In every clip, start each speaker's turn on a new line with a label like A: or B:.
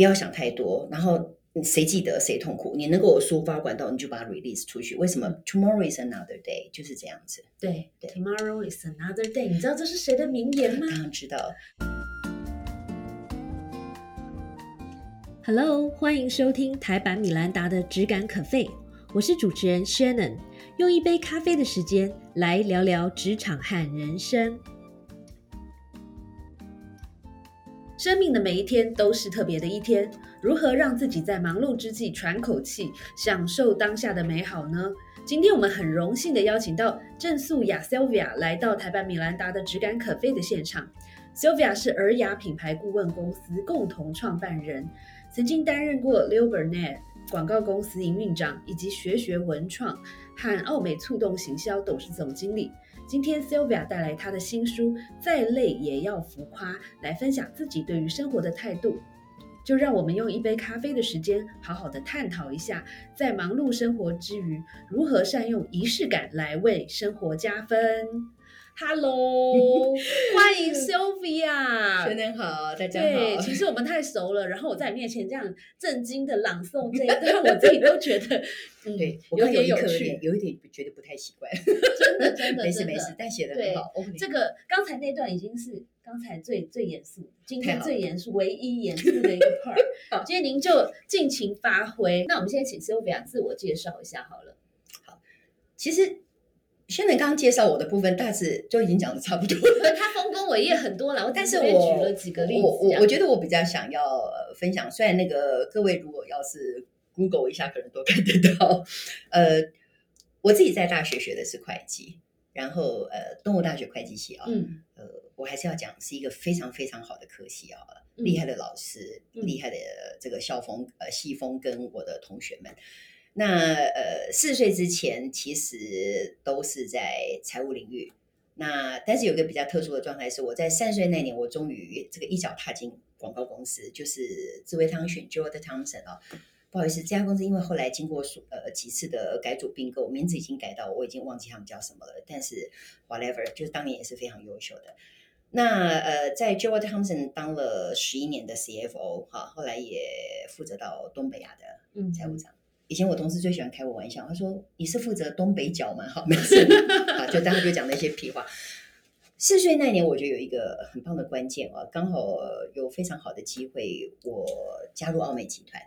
A: 不要想太多，然后谁记得谁痛苦，你能够有抒发管道，你就把它 release 出去。为什么？Tomorrow is another day，就是这样子。
B: 对，Tomorrow is another day。你知道这是谁的名言吗？
A: 当然知道。
B: Hello，欢迎收听台版米兰达的只感可废，我是主持人 Shannon，用一杯咖啡的时间来聊聊职场和人生。生命的每一天都是特别的一天，如何让自己在忙碌之际喘口气，享受当下的美好呢？今天我们很荣幸的邀请到郑素雅 Sylvia 来到台版米兰达的质感可废的现场。Sylvia 是尔雅品牌顾问公司共同创办人。曾经担任过 Leo Burnett 广告公司营运长，以及学学文创和奥美促动行销董事总经理。今天 Sylvia 带来她的新书《再累也要浮夸》，来分享自己对于生活的态度。就让我们用一杯咖啡的时间，好好的探讨一下，在忙碌生活之余，如何善用仪式感来为生活加分。Hello，欢迎 Sylvia。
A: 先生好，大家
B: 对，
A: 好。
B: 其实我们太熟了，然后我在你面前这样震惊的朗诵这一段，我自己都觉得，嗯，
A: 对，
B: 有点有趣
A: 有一点觉得不太习惯。
B: 真的真的
A: 没事没事，但写的很好。OK
B: 这个刚才那段已经是刚才最最严肃，今天最严肃、唯一严肃的一个 part。今天您就尽情发挥。那我们现在请 Sylvia 自我介绍一下好了。
A: 好其实轩能刚刚介绍我的部分，大致就已经讲的差不多了。
B: 他丰功伟业很多了，我
A: 但是我
B: 举了几个例子
A: 我我我觉得我比较想要呃分享，虽然那个各位如果要是 Google 一下，可能都看得到。呃，我自己在大学学的是会计，然后呃，东吴大学会计系啊，
B: 嗯
A: 呃，我还是要讲是一个非常非常好的科系啊，
B: 嗯
A: 厉害的老师，
B: 嗯
A: 厉害的这个校风呃系风跟我的同学们。那呃，四十岁之前其实都是在财务领域。那但是有个比较特殊的状态是，我在三十岁那年，我终于这个一脚踏进广告公司，就是智慧汤选 j o e Thompson 啊。不好意思，这家公司因为后来经过数呃几次的改组并购，名字已经改到我已经忘记他们叫什么了。但是 whatever，就是当年也是非常优秀的。那呃，在 j o e Thompson 当了十一年的 CFO 哈，后来也负责到东北亚的
B: 嗯
A: 财务长。以前我同事最喜欢开我玩笑，他说：“你是负责东北角吗？” 好，没事，啊，就当时就讲那些屁话。四岁那年，我觉得有一个很棒的关键啊，刚好有非常好的机会，我加入奥美集团。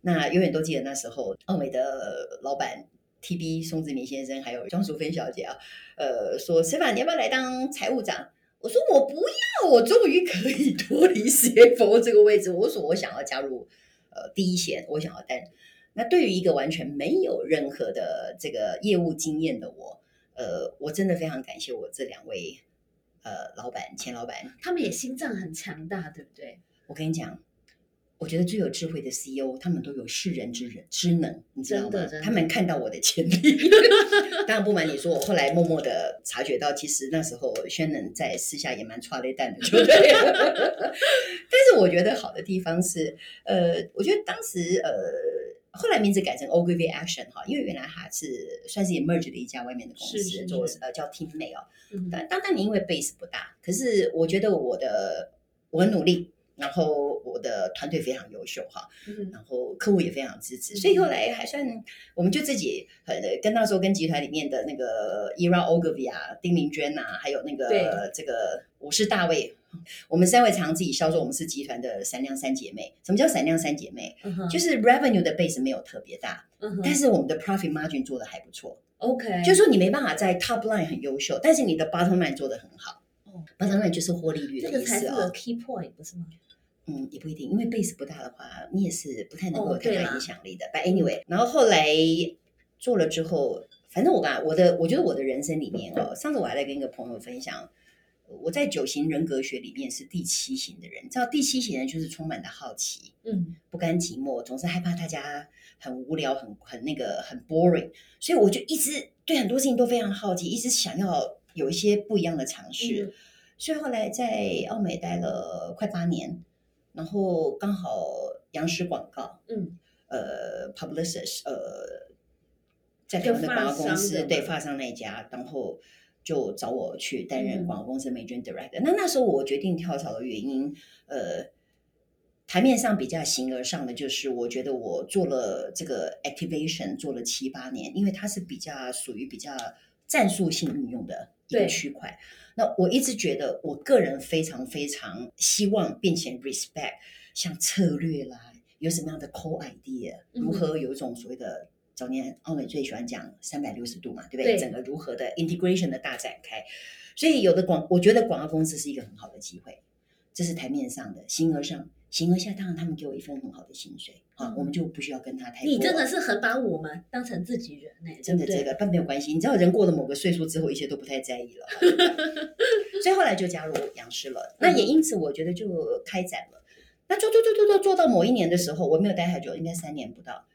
A: 那永远都记得那时候，奥美的老板 TB 宋志明先生还有庄淑芬小姐啊，呃，说：“石凡，你要不要来当财务长？”我说：“我不要，我终于可以脱离 CFO 这个位置。”我说：“我想要加入呃第一线，我想要担。”那对于一个完全没有任何的这个业务经验的我，呃，我真的非常感谢我这两位呃老板、前老板。
B: 他们也心脏很强大，对不对？
A: 我跟你讲，我觉得最有智慧的 CEO，他们都有识人之人之能，你知道吗他们看到我的潜力。当然不瞒你说，我后来默默的察觉到，其实那时候轩能在私下也蛮抓雷蛋的，对不对了。但是我觉得好的地方是，呃，我觉得当时呃。后来名字改成 Ogilvy Action 哈，因为原来它是算是 emerge 的一家外面的公司，做
B: 是
A: 呃叫 Team May 哦。
B: 嗯
A: 但当当年因为 base 不大，可是我觉得我的我很努力，然后我的团队非常优秀哈，
B: 嗯
A: 然后客户也非常支持，所以后来还算我们就自己呃跟那时候跟集团里面的那个 Era Ogilvy 啊、丁明娟呐、还有那
B: 对
A: 个这个我是大卫。我们三位常自己销售，我们是集团的闪亮三姐妹。什么叫闪亮三姐妹？
B: 嗯
A: 就是 revenue 的 base 没有特别大，
B: 嗯
A: 但是我们的 profit margin 做的还不错。
B: OK，
A: 就是说你没办法在 top line 很优秀，但是你的 bottom line 做的很好。
B: 哦
A: bottom line 就是获利率的意思
B: 个才是个
A: 哦。
B: key point，不是吗？
A: 嗯，也不一定，因为 base 不大的话，你也是不太能够太大影响力的。But anyway，然后后来做了之后，反正我刚我的我觉得我的人生里面哦，上次我还在跟一个朋友分享，我在九型人格学里面是第七型的人，你知道第七型人就是充满了好奇，
B: 嗯
A: 不甘寂寞，总是害怕大家很无聊、很很那个很 boring，所以我就一直对很多事情都非常好奇，一直想要有一些不一样的尝试。
B: 嗯
A: 所以后来在澳美待了快八年，然后刚好央视广告，
B: 嗯
A: 呃，Publicis，呃，在台湾的广告公司，对发商那一家，然后就找我去担任
B: 嗯
A: 广告公司的 Major Director。那那时候我决定跳槽的原因，呃，台面上比较形而上的，就是我觉得我做了这个 activation 做了七八年，因为它是比较属于比较战术性运用的一个区块。那我一直觉得，我个人非常非常希望并且 respect 像策略啦，有什么样的 core idea，
B: 嗯
A: 如何有一种所谓的早年奥美最喜欢讲三百六十度嘛，对不
B: 对
A: 对？整个如何的 integration 的大展开。所以有的广，我觉得广告公司是一个很好的机会，这是台面上的，形而上，形而下，当然他们给我一份很好的薪水啊，
B: 嗯
A: 我们就不需要跟他太过。
B: 你真的是很把我们当成自己人呢、
A: 真的这个，但没有关系。你知道，人过了某个岁数之后，一切都不太在意了。所以后来就加入杨氏了。那也因此，我觉得就开展了。那做做做做做做到某一年的时候，我没有待太久，应该三年不到。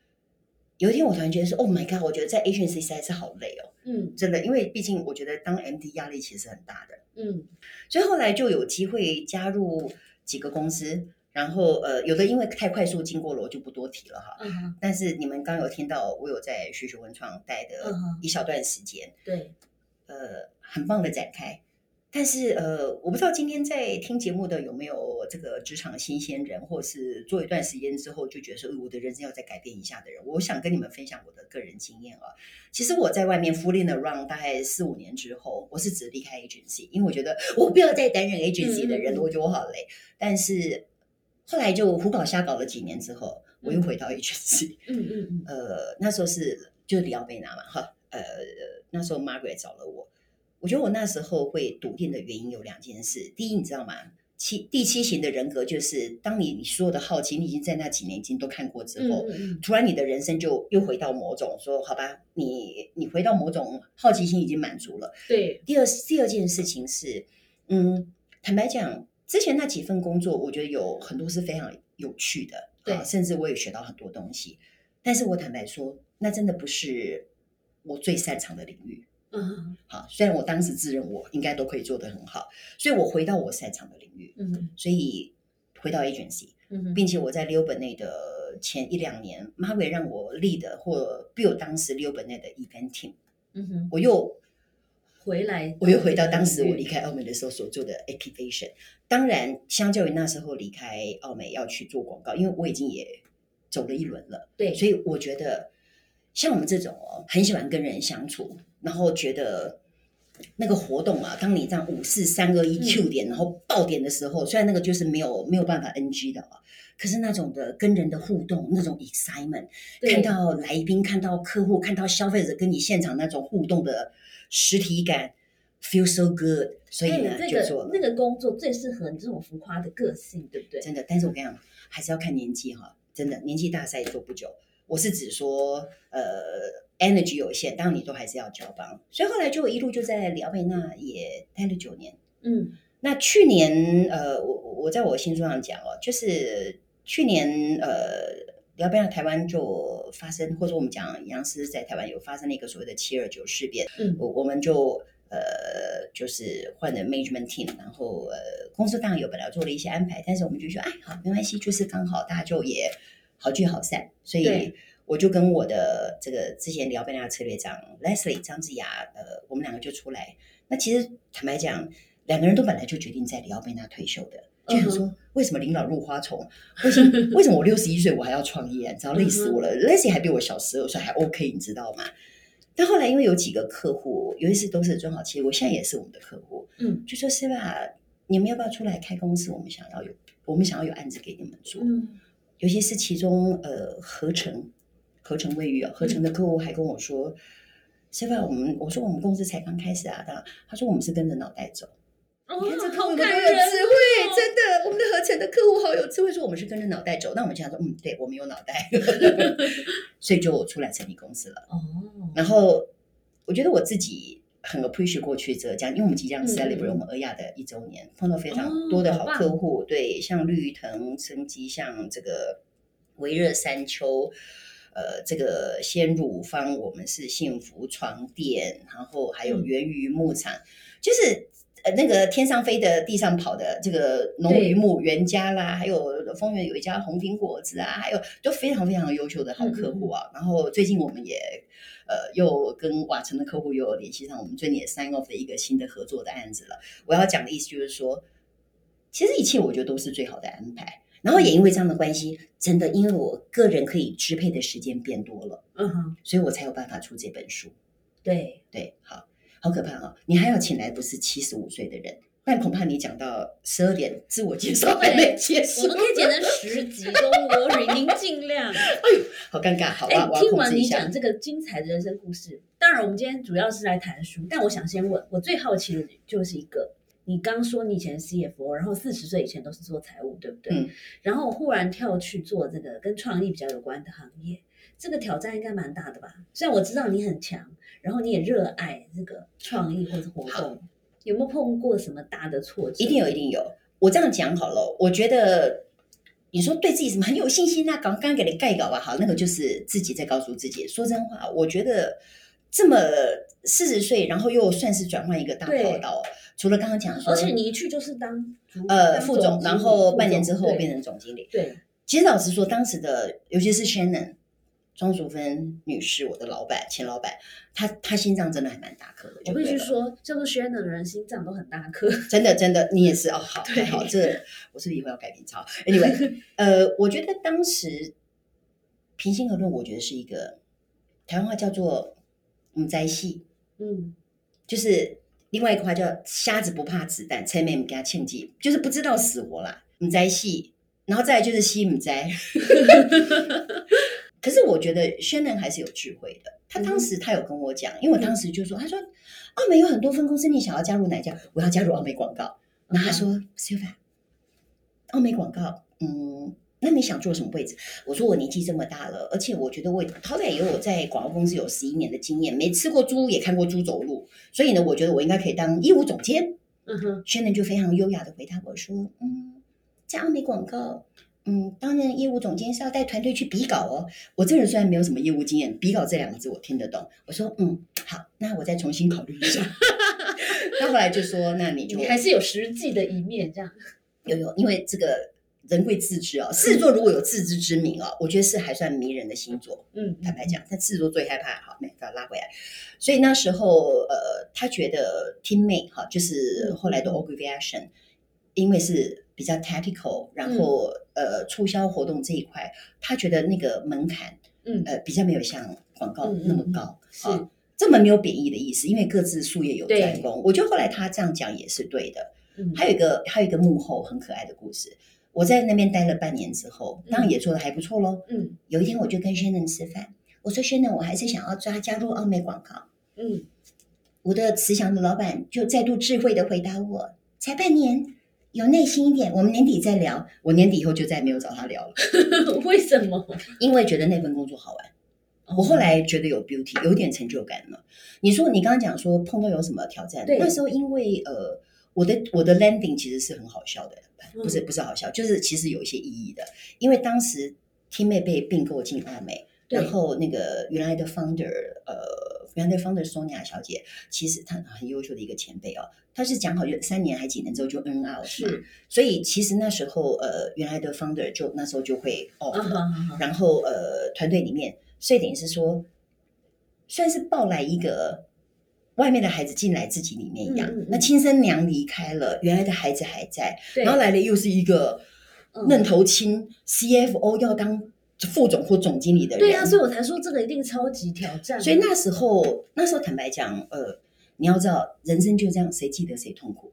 A: 有一天，我突然觉得说：“Oh my god！” 我觉得在 agency 实在是好累哦，
B: 嗯
A: 真的，因为毕竟我觉得当 MD 压力其实很大的。
B: 嗯
A: 所以后来就有机会加入几个公司，然后呃，有的因为太快速经过了，我就不多提了哈。
B: 嗯，
A: 但是你们刚有听到，我有在学学文创待的一小段时间，
B: 对，
A: 呃，很棒的展开。但是呃，我不知道今天在听节目的有没有这个职场新鲜人，或是做一段时间之后就觉得说，呃我的人生要再改变一下的人，我想跟你们分享我的个人经验啊。其实我在外面 fooling around 大概四五年之后，我是只离开 agency，因为我觉得 我不要再担任 agency 的人我觉得我好累。但是后来就胡搞瞎搞了几年之后，我又回到 agency，
B: 嗯嗯嗯
A: 呃，那时候是就是里奥贝纳嘛，哈，呃，那时候 Margaret 找了我，我觉得我那时候会笃定的原因有两件事。第一，你知道吗？七第七型的人格就是，当你你所有的好奇，你已经在那几年已经都看过之后，突然你的人生就又回到某种说，好吧，你你回到某种好奇心已经满足了。
B: 对，
A: 第二第二件事情是，嗯，坦白讲，之前那几份工作，我觉得有很多是非常有趣的，
B: 对
A: 啊甚至我也学到很多东西。但是我坦白说，那真的不是我最擅长的领域。
B: 嗯
A: 好，虽然我当时自认我应该都可以做得很好，所以我回到我擅长的领域，
B: 嗯
A: 所以回到 agency，
B: 嗯
A: 并且我在 Leo 本内的前一两年，Margaret 让我 lead 或 build 当时 Leo 本内的 event team，
B: 嗯哼，
A: 我又
B: 回来，
A: 我又回到当时我离开澳门的时候所做的 activation。当然，相较于那时候离开澳门要去做广告，因为我已经也走了一轮了，
B: 对，
A: 所以我觉得像我们这种哦，很喜欢跟人相处，然后觉得那个活动啊，当你这样五四三二一
B: 嗯
A: Q 点，然后爆点的时候，虽然那个就是没有没有办法 NG 的啊。可是那种的跟人的互动，那种 excitement，看到来宾、看到客户、看到消费者跟你现场那种互动的实体感，feel so good，所以呢、
B: 哎
A: 就做了。
B: 这个那个工作最适合你这种浮夸的个性，对不对？
A: 真的，但是我跟你讲，还是要看年纪哈。真的，年纪大赛做不久。我是指说，呃，energy 有限，当然你都还是要交棒。所以后来就一路就在里奥贝纳也待了九年。
B: 嗯
A: 那去年，呃，我我我在我新书上讲哦，就是去年，呃，里奥贝纳台湾就发生，或者我们讲杨思在台湾有发生了一个所谓的七二九事变，
B: 嗯
A: 我我们就呃就是换了 management team，然后呃公司当然有本来做了一些安排，但是我们就说哎好没关系，就是刚好大家就也好聚好散，所以
B: 对
A: 我就跟我的这个之前聊贝纳策略长 Leslie 张志雅，呃，我们两个就出来。那其实坦白讲，两个人都本来就决定在里奥贝纳退休的。就想说，为什么临老入花丛？为什么 为什么我六十一岁我还要创业？你知道累死我了。Leslie 还比我小十二岁，还 OK，你知道吗？但后来因为有几个客户，有一次都是中好企业，我现在也是我们的客户，
B: 嗯
A: 就说是吧，你们要不要出来开公司？我们想要有，我们想要有案子给你们做。
B: 嗯
A: 尤其是其中呃合成合成卫浴啊，合成的客户还跟我说，是吧？我们我说我们公司才刚开始啊，他他说我们是跟着脑袋走。
B: 哦
A: 你看这客户
B: 好
A: 有多有
B: 感人哦
A: 智慧，真的，我们的合成的客户好有智慧，说我们是跟着脑袋走。那我们就想说，嗯，对，我们有脑袋，所以就出来成立公司了。
B: 哦，
A: 然后我觉得我自己很 appreciate 过去浙江，因为我们即将
B: 嗯
A: celebrate
B: 嗯
A: 我们俄亚的一周年，碰到非常
B: 哦
A: 多的好客户，对，像绿藤生机，像这个维热山丘。呃，这个鲜乳坊，我们是幸福床垫，然后还有
B: 嗯
A: 源于牧场，就是呃那个天上飞的、地上跑的这个农
B: 对
A: 渔牧原家啦，还有丰原有一家红苹果子啊，还有都非常非常优秀的好客户啊。然后最近我们也呃又跟瓦城的客户又有联系上，我们最近也 sign off 了一个新的合作的案子了。我要讲的意思就是说，其实一切我觉得都是最好的安排。然后也因为这样的关系，真的因为我个人可以支配的时间变多了，
B: 嗯哼，
A: 所以我才有办法出这本书。
B: 对，
A: 对，好好可怕啊！你还要请来不是七十五岁的人，但恐怕你讲到十二点，自我介绍还没结束，
B: 我们可以剪成 十集，Don't worry，您尽量。
A: 好尴尬，好
B: 哎
A: 吧，我，
B: 听完你讲。这个精彩的人生故事，当然我们今天主要是来谈书，但我想先问，我最好奇的就是一个，你刚说你以前 CFO，然后四十岁以前都是做财务，对不对？
A: 嗯
B: 然后忽然跳去做这个跟创意比较有关的行业，这个挑战应该蛮大的吧？虽然我知道你很强，然后你也热爱这个创意或者活
A: 好
B: 动，有没有碰过什么大的挫折？
A: 一定有，一定有。我这样讲好了，我觉得你说对自己什么很有信心啊，刚刚给你盖稿吧，好，那个就是自己在告诉自己。说真话，我觉得这么四十岁，然后又算是转换一个大
B: 对
A: 跑道，除了刚刚讲说，
B: 而且你一去就是当
A: 呃副总，然后半年之后变成总经理。
B: 对，
A: 其实老实说，当时的尤其是 Shannon 庄淑芬女士，我的老板前老板，她她心脏真的还蛮大颗的。
B: 我必须说，叫做 Shannon 的人心脏都很大颗。
A: 真的真的，你也是哦，好，
B: 对
A: 太好，这我是不是以后要改名超？Anyway，呃，我觉得当时平心而论，我觉得是一个台湾话叫做“嗯灾戏
B: 嗯，”，
A: 就是另外一个话叫“瞎子不怕子弹”，前面给他庆忌，就是不知道死活啦，“唔在戏”，然后再来就是“西唔在”。可是我觉得轩能还是有智慧的。他当时他有跟我讲，因为我当时就说，他说澳美有很多分公司，你想要加入哪一家？我要加入澳美广告。然后他说，Sylvia，澳美广告，嗯，那你想做什么位置？我说我年纪这么大了，而且我觉得我好歹也有在广告公司有十一年的经验，没吃过猪也看过猪走路，所以呢，我觉得我应该可以当业务总监。
B: 嗯哼，
A: 轩能就非常优雅的回答我说，嗯，在澳美广告。嗯，当然，业务总监是要带团队去比稿哦。我这人虽然没有什么业务经验，比稿这两个字我听得懂。我说，嗯，好，那我再重新考虑一下。他后来就说，那你就
B: 你还是有实际的一面，这样。
A: 有有，因为这个人贵自知哦、狮子座如果有自知之明哦、我觉得是还算迷人的星座。
B: 嗯，
A: 坦白讲，但狮子座最害怕，好，没把它拉回来。所以那时候，呃，他觉得 teammate 哈，就是后来的 organization，因为是比较 tactical，然后、呃，促销活动这一块，他觉得那个门槛，
B: 嗯
A: 呃，比较没有像广告那么高。
B: 是
A: 啊这么没有贬义的意思，因为各自术业有
B: 对
A: 专攻。我觉得后来他这样讲也是对的。
B: 嗯，
A: 还有一个还有一个幕后很可爱的故事。我在那边待了半年之后，当然也做的还不错喽。
B: 嗯
A: 有一天我就跟 Shannon 吃饭，我说轩能，我还是想要抓加入奥美广告。
B: 嗯，
A: 我的慈祥的老板就再度智慧的回答我：才半年，有耐心一点，我们年底再聊。我年底以后就再没有找他聊了，
B: 为什么？
A: 因为觉得那份工作好玩。我后来觉得有 beauty，有点成就感了。你说你刚刚讲说碰到有什么挑战？
B: 对
A: 那时候因为呃，我的我的 landing 其实是很好笑的，不是
B: 嗯
A: 不是好笑，就是其实有一些意义的。因为当时 Team 妹被并购进澳美，然后那个原来的 founder 呃，原来的 founder Sonia 小姐，其实她很优秀的一个前辈哦，她是讲好就三年还几年之后就 N out，
B: 是，
A: 所以其实那时候呃，原来的 founder 就那时候就会
B: 哼
A: 然后呃，团队里面，所以等于是说，算是抱来一个外面的孩子进来自己里面一样。那亲生娘离开了，原来的孩子还在，然后来了又是一个
B: 嗯
A: 嫩头青、CFO 要当副总或总经理的人。
B: 对啊，所以我才说这个一定超级挑战。
A: 所以那时候那时候坦白讲，呃，你要知道，人生就这样，谁记得谁痛苦。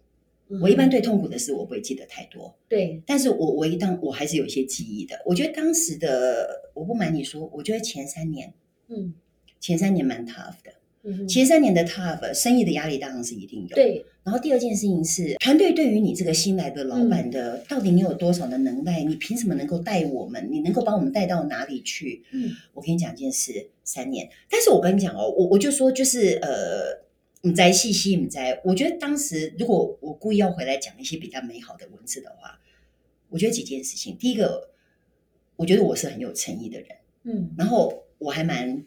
B: 嗯
A: 我一般对痛苦的事我不会记得太多，
B: 对，
A: 但是我我一当我还是有一些记忆的。我觉得当时的我不瞒你说，我觉得前三年
B: 嗯
A: 前三年蛮 tough 的，前三年的 tough，生意的压力当然是一定有。。
B: 对，
A: 然后第二件事情是，团队对于你这个新来的老板的，
B: 嗯
A: 到底你有多少的能耐？你凭什么能够带我们？你能够把我们带到哪里去？
B: 嗯
A: 我跟你讲一件事，三年。但是我跟你讲哦，我我就说就是呃，你在细细你在，我觉得当时如果我故意要回来讲一些比较美好的文字的话，我觉得几件事情。第一个，我觉得我是很有诚意的人，
B: 嗯
A: 然后我还蛮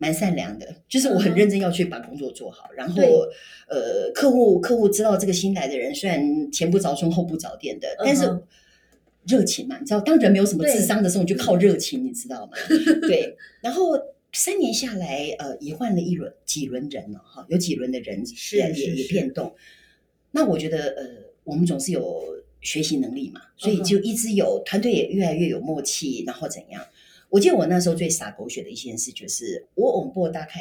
A: 蛮善良的，就是我很认真要去把工作做好。然后呃，客户客户知道这个新来的人虽然前不着村后不着店的，但是
B: 嗯
A: 热情嘛，你知道，当人没有什么智商的时候，你就靠热情，你知道吗？对。然后三年下来，呃，也换了一轮几轮人了哈，有几轮的人
B: 是
A: 也也变动。那我觉得，呃，我们总是有学习能力嘛，所以就一直有团队也越来越有默契，然后怎样？我记得我那时候最洒狗血的一件事就是，我 on board 大概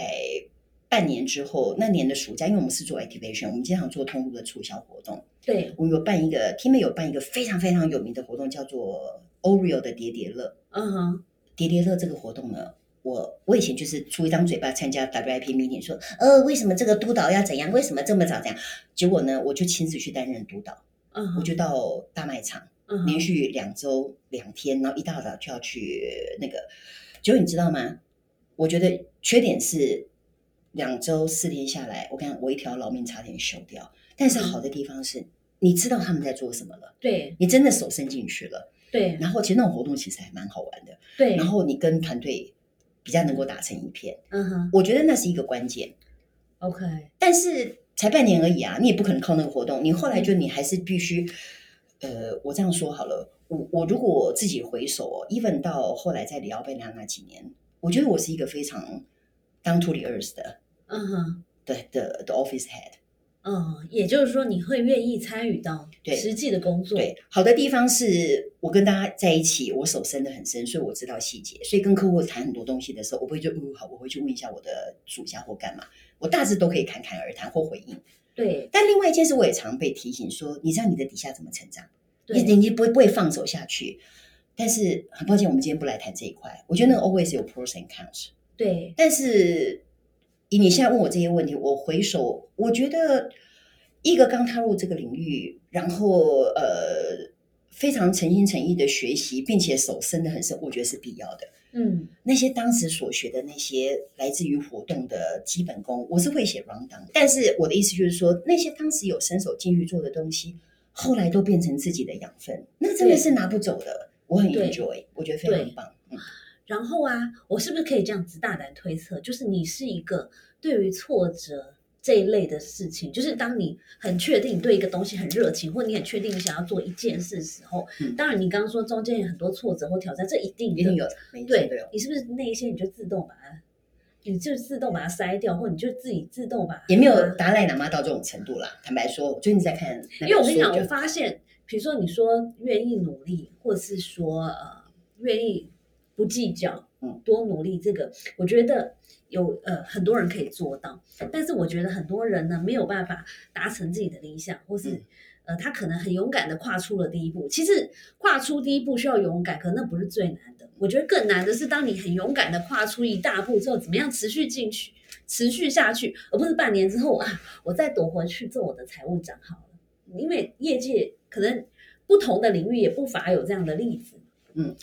A: 半年之后，那年的暑假，因为我们是做 activation，我们经常做通路的促销活动，
B: 对，
A: 我们有办一个 team 有办一个非常非常有名的活动，叫做 Oreo 的叠叠乐。
B: 嗯哼，
A: 叠叠乐这个活动呢，我我以前就是出一张嘴巴参加 WIP meeting，说呃为什么这个督导要怎样，为什么这么早这样？结果呢，我就亲自去担任督导，
B: 嗯哼，
A: 我就到大卖场，连续两周两天，然后一大早就要去那个。结果你知道吗？我觉得缺点是两周四天下来，我看我一条老命差点休掉。但是好的地方是，你知道他们在做什么了，
B: 对
A: 你真的手伸进去了。
B: 对
A: 然后其实那种活动其实还蛮好玩的。
B: 对，
A: 然后你跟团队比较能够打成一片，
B: 嗯哼
A: 我觉得那是一个关键。
B: ，OK，
A: 但是才半年而已啊，你也不可能靠那个活动，你后来就你还是必须，呃，我这样说好了，我我如果我自己回首哦，even 到后来在里奥贝纳那几年，我觉得我是一个非常 down to the earth 的
B: 嗯哼。
A: 的的的 office head。
B: 嗯，也就是说，你会愿意参与到
A: 对
B: 实际的工作，
A: 对，好的地方是我跟大家在一起，我手伸得很深，所以我知道细节，所以跟客户谈很多东西的时候，我不会就嗯好，我会去问一下我的属下或干嘛，我大致都可以侃侃而谈或回应。
B: 对
A: 但另外一件事，我也常被提醒说，你知道你的底下怎么成长，你你你不会不会放手下去。但是很抱歉，我们今天不来谈这一块。我觉得那个 always 有 pros and cons。
B: 对
A: 但是以你现在问我这些问题，我回首，我觉得一个刚踏入这个领域，然后呃非常诚心诚意的学习，并且手伸得很深，我觉得是必要的。
B: 嗯
A: 那些当时所学的那些来自于活动的基本功，我是会写 round down。但是我的意思就是说，那些当时有伸手进去做的东西，后来都变成自己的养分，那真的是拿不走的。我很 enjoy，我觉得非常棒。嗯，
B: 然后啊，我是不是可以这样子大胆推测，就是你是一个对于挫折这一类的事情，就是当你很确定对一个东西很热情，或你很确定你想要做一件事的时候，
A: 嗯
B: 当然你刚刚说中间有很多挫折或挑战，这一定
A: 一定有
B: 对。你是不是那一些你就自动把它，你就自动把它筛掉，或你就自己自动把它
A: 也没有达赖喇嘛到这种程度啦。坦白说，我最近在看
B: 因为我跟你讲，我发现，比如说你说愿意努力，或者是说呃愿意不计较，
A: 嗯，
B: 多努力，这个我觉得有呃很多人可以做到，但是我觉得很多人呢没有办法达成自己的理想，或是、
A: 嗯
B: 呃他可能很勇敢的跨出了第一步。其实跨出第一步需要勇敢，可那不是最难的。我觉得更难的是，当你很勇敢的跨出一大步之后，怎么样持续进去，持续下去，而不是半年之后啊，我再躲回去做我的财务长好了。因为业界可能不同的领域也不乏有这样的例子。
A: 嗯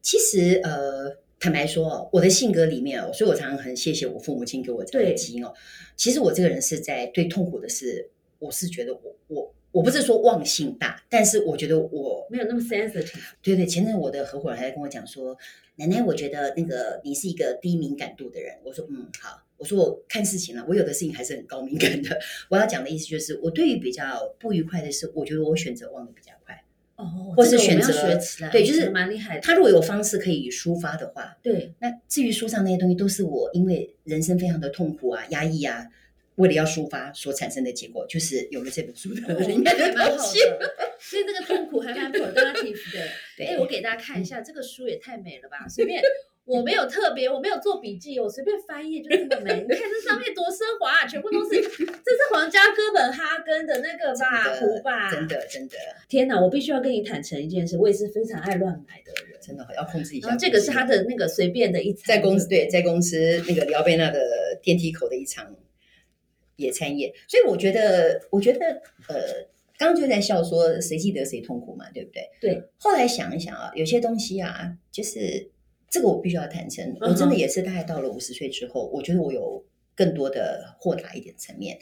A: 其实呃，坦白说哦，我的性格里面哦，所以我常常很谢谢我父母亲给我这样的
B: 对
A: 基因哦。其实我这个人是在对痛苦的事，我是觉得我我我不是说忘性大，但是我觉得我
B: 没有那么 sensitive，
A: 对对，前阵我的合伙人还在跟我讲说，奶奶，我觉得那个你是一个低敏感度的人。我说嗯好，我说我看事情了，我有的事情还是很高敏感的。我要讲的意思就是，我对于比较不愉快的事，我觉得我选择忘得比较快。
B: 哦，
A: 或是选择
B: 学起来，
A: 对就是
B: 蛮厉害的。
A: 他如果有方式可以抒发的话，
B: 对
A: 那至于书上那些东西，都是我因为人生非常的痛苦啊、压抑啊，为了要抒发所产生的结果，就是有了这本书的
B: 哦
A: 里面
B: 那还蛮好所以这个痛苦还蛮 productive 的。
A: 对
B: 哎，我给大家看一下，这个书也太美了吧！随便，我没有特别，我没有做笔记，我随便翻页就这么美。你看这上面多奢华啊，全部都是，这是皇家哥本哈根的那个吧
A: 真的
B: 壶吧？
A: 真的真的
B: 天哪！我必须要跟你坦诚一件事，我也是非常爱乱买的人。
A: 真的要控制一下。
B: 然后这个是他的那个随便的一餐，
A: 在公司对，在公司那个辽贝纳的电梯口的一场野餐宴，所以我觉得，我觉得呃，刚刚就在笑说谁记得谁痛苦嘛，对不对？
B: 对。
A: 后来想一想啊，有些东西啊，就是这个我必须要坦诚，我真的也是大概到了五十岁之后，我觉得我有更多的豁达一点层面。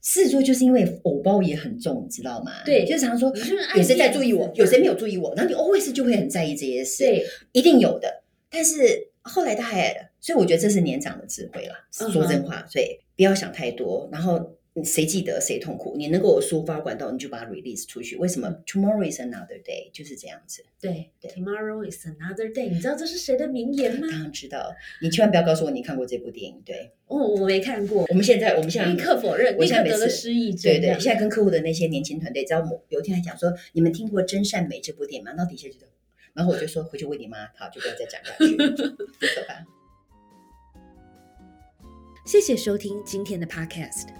A: 狮子座就是因为偶包也很重，你知道吗？
B: 对
A: 就是常说
B: 你就是爱
A: 有谁在注意我，有谁没有注意我，然后你 always 就会很在意这些事。
B: 对，
A: 一定有的。但是后来大概，所以我觉得这是年长的智慧啦。说真话，所以不要想太多。然后谁记得谁痛苦？你能够有抒发管道，你就把它 release 出去。为什么？Tomorrow is another day，就是这样子。
B: 对，Tomorrow is another day。你知道这是谁的名言吗？
A: 当然知道。你千万不要告诉我你看过这部电影。对，
B: 哦，我没看过。
A: 我们现在，我们现在
B: 立刻否认，
A: 我现在
B: 得了失忆症。
A: 对对，现在跟客户的那些年轻团队，只要某有一天还讲说，你们听过《真善美》这部电影吗？然后底下就，然后我就说回去问你妈，好，就不要再讲下去，不可怕。
B: 谢谢收听今天的 Podcast，